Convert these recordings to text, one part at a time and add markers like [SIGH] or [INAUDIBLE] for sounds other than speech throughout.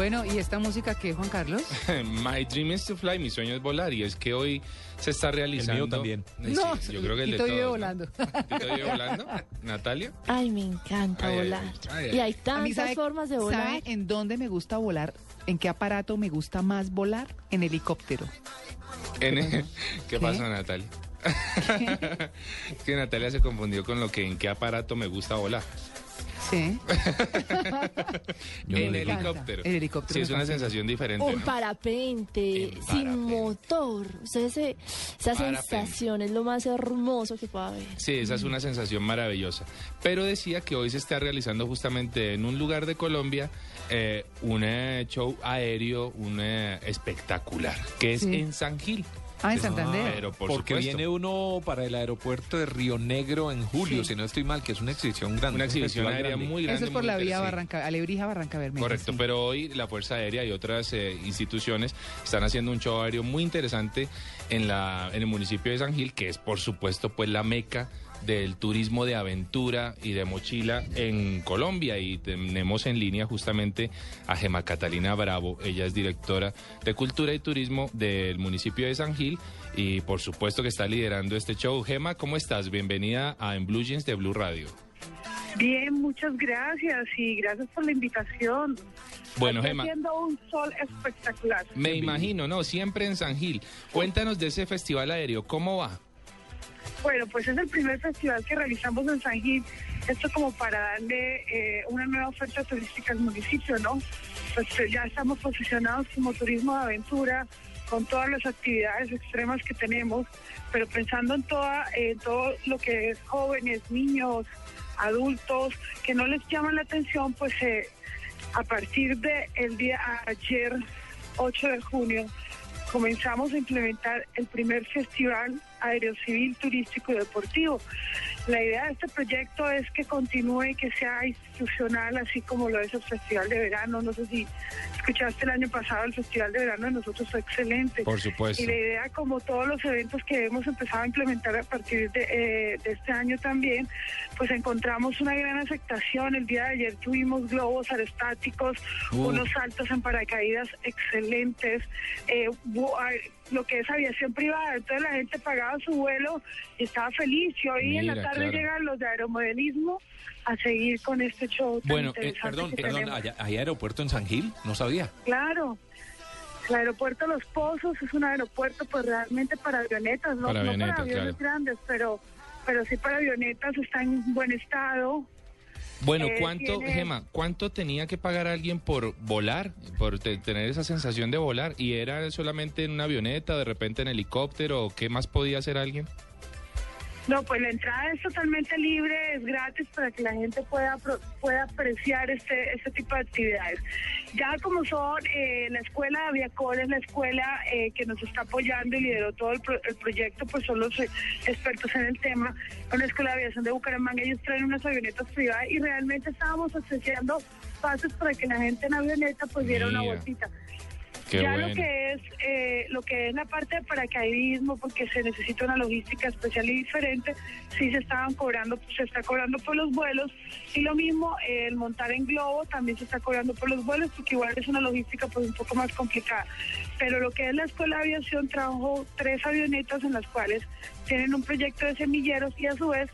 Bueno, ¿y esta música qué, Juan Carlos? [LAUGHS] My dream is to fly, mi sueño es volar y es que hoy se está realizando. también. Sí, yo creo que el de todos, ¿no? volando. [LAUGHS] ¿Tito vive volando? ¿Natalia? Ay, me encanta Ay, volar. ay, ay. Y hay tantas ¿sabe- formas de volar. ¿Sabe en dónde me gusta volar? ¿En qué aparato me gusta más volar? En helicóptero. En- ¿Qué, pasa, Natalia? [LAUGHS] es que Natalia se confundió con lo que en qué aparato me gusta volar. Sí. [LAUGHS] en helicóptero. El helicóptero Sí, es una fascina. sensación diferente. Un ¿no? parapente, En sin parapente. motor. O sea, ese- esa Parapente. sensación es lo más hermoso que pueda haber. Sí, esa es una sensación maravillosa. Pero decía que hoy se está realizando justamente en un lugar de Colombia eh, un eh, show aéreo, un eh, espectacular, que es Sí. en San Gil. Ah, en Santander. Pero por Porque supuesto. viene uno para el aeropuerto de Río Negro en julio, Sí. si no estoy mal, que es una exhibición grande. Una un exhibición aérea grande. muy grande. Eso es por la vía. Barranca, Alebrija Barranca Bermeja. Correcto, sí. pero hoy la Fuerza Aérea y otras eh, instituciones están haciendo un show aéreo muy interesante en, la, en el municipio de San Gil, que es por supuesto pues la meca del turismo de aventura y de mochila en Colombia y tenemos en línea justamente a Gema Catalina Bravo, ella es directora de Cultura y Turismo del municipio de San Gil y por supuesto que está liderando este show. Gema, ¿cómo estás? Bienvenida a En Blue Jeans de Blue Radio. Bien, muchas gracias y gracias por la invitación. Bueno, Gema. haciendo un sol espectacular. Me imagino, ¿no? Siempre en San Gil. Cuéntanos de ese festival aéreo, ¿cómo va? Bueno, pues es el primer festival que realizamos en San Gil. Esto como para darle eh, una nueva oferta turística al municipio, ¿no? Pues eh, ya estamos posicionados como turismo de aventura con todas las actividades extremas que tenemos, pero pensando en toda, todo lo que es jóvenes, niños, adultos, que no les llaman la atención, pues eh, a partir del el día ayer, 8 de junio, comenzamos a implementar el primer festival aerocivil turístico y deportivo. La idea de este proyecto es que continúe y que sea institucional, así como lo es el Festival de Verano. No sé si escuchaste el año pasado, el Festival de Verano de nosotros fue excelente. Por supuesto. Y la idea, como todos los eventos que hemos empezado a implementar a partir de, eh, de este año también, pues encontramos una gran aceptación. El día de ayer tuvimos globos aerostáticos, Uh. unos saltos en paracaídas excelentes, eh, lo que es aviación privada. Entonces la gente pagaba su vuelo y estaba feliz. Y hoy en la tarde claro. llegan los de aeromodelismo a seguir con este show. tan Bueno, eh, perdón, que perdón. ¿hay, hay aeropuerto en San Gil? No sabía. Claro. El aeropuerto Los Pozos es un aeropuerto pues realmente para avionetas, no, Para no avionetas, para aviones claro. grandes, pero pero sí para avionetas, está en buen estado. Bueno, Eh, ¿cuánto, tiene- Gema, cuánto tenía que pagar alguien por volar, por te- tener esa sensación de volar? ¿Y era solamente en una avioneta, de repente en helicóptero, o qué más podía hacer alguien? No, pues la entrada es totalmente libre, es gratis para que la gente pueda pueda apreciar este este tipo de actividades. Ya como son, eh, la escuela de Aviacor es la escuela eh, que nos está apoyando y lideró todo el, pro- el proyecto, pues son los eh, expertos en el tema. Una escuela de aviación de Bucaramanga, ellos traen unas avionetas privadas y realmente estábamos ofreciendo pases para que la gente en avioneta pues diera una vueltita. Qué ya bueno. lo que es eh, lo que es la parte de paracaidismo porque se necesita una logística especial y diferente sí se estaban cobrando se está cobrando por los vuelos y lo mismo eh, el montar en globo también se está cobrando por los vuelos porque igual es una logística pues un poco más complicada pero lo que es la escuela de aviación trabajó tres avionetas en las cuales tienen un proyecto de semilleros y a su vez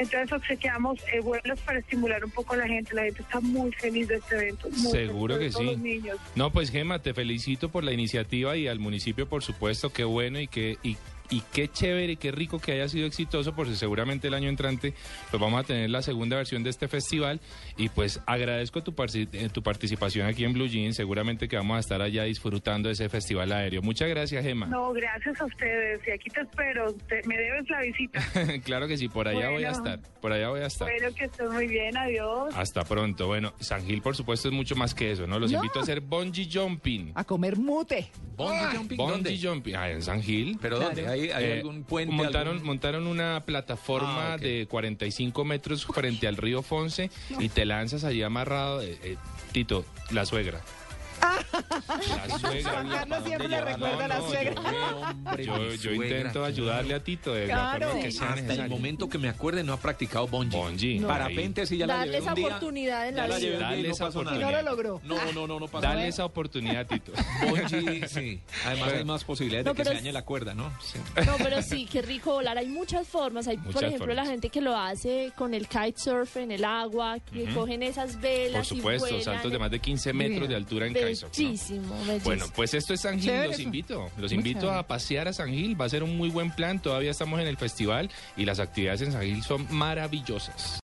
Entonces obsequiamos eh, vuelos para estimular un poco a la gente. La gente está muy feliz de este evento. muy Seguro feliz, que sí. Los niños. No, pues Gema, te felicito por la iniciativa y al municipio, por supuesto, qué bueno y qué, y, y qué chévere y qué rico que haya sido exitoso, porque seguramente el año entrante pues vamos a tener la segunda versión de este festival y pues agradezco tu, parci- eh, tu participación aquí en Blue Jeans, seguramente que vamos a estar allá disfrutando de ese festival aéreo. Muchas gracias, Gema. No, gracias a ustedes. Y aquí te espero. Te- me debes la visita. [LAUGHS] claro que sí, por allá voy a estar, por allá voy a estar. Espero que estés muy bien. Adiós. Hasta pronto. Bueno, San Gil, por supuesto, es mucho más que eso, ¿no? Los No. invito a hacer bungee jumping. A comer mute. Bungee jumping, ¿dónde? Bungee jumping. Ah, en San Gil. ¿Pero dónde? ¿Hay, hay Eh, algún puente? montaron, algún- montaron una plataforma Ah, ok. de 45 metros frente al río Fonse y te lanzas allí amarrado. eh, eh, Tito, la suegra. La suegra. Juan Carlos siempre le recuerda a la No, no, suegra. yo- Yo, intento ayudarle a Tito de la Claro. forma que sea Hasta el necesario. momento que me acuerde no ha practicado bungee. Bungee. Parapente sí ya la llevé Darles un día. oportunidad en la la llevé vida. Dale no esa pasó Y no lo logró. No, no, no, no pasó Dale esa oportunidad, Tito. Bungee, [LAUGHS] sí. Además hay más posibilidades No, de que pero se dañe la cuerda, ¿no? Sí. No, pero sí, qué rico volar. Hay muchas formas. Hay, por ejemplo, la gente que lo hace con el kitesurf en el agua, que cogen esas Por velas supuesto, y vuelan. saltos de más de 15 metros de altura en kitesurf. ¿No? Bellísimo, bellísimo. Bueno, pues esto es San Gil, los eso. invito. Los Muy invito chévere. a pasear a San Gil. Va a ser un muy buen plan. Todavía estamos en el festival y las actividades en San Gil son maravillosas.